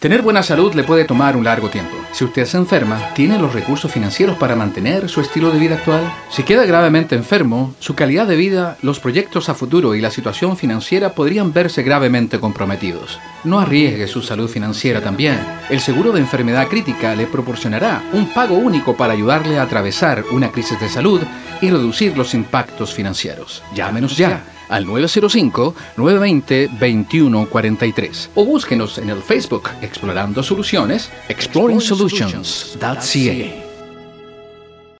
Tener buena salud le puede tomar un largo tiempo. Si usted se enferma, ¿tiene los recursos financieros para mantener su estilo de vida actual? Si queda gravemente enfermo, su calidad de vida, los proyectos a futuro y la situación financiera podrían verse gravemente comprometidos. No arriesgue su salud financiera también. El seguro de enfermedad crítica le proporcionará un pago único para ayudarle a atravesar una crisis de salud y reducir los impactos financieros. Llámenos ya al 905-920-2143 o búsquenos en el Facebook Explorando Soluciones, exploring solutions.ca.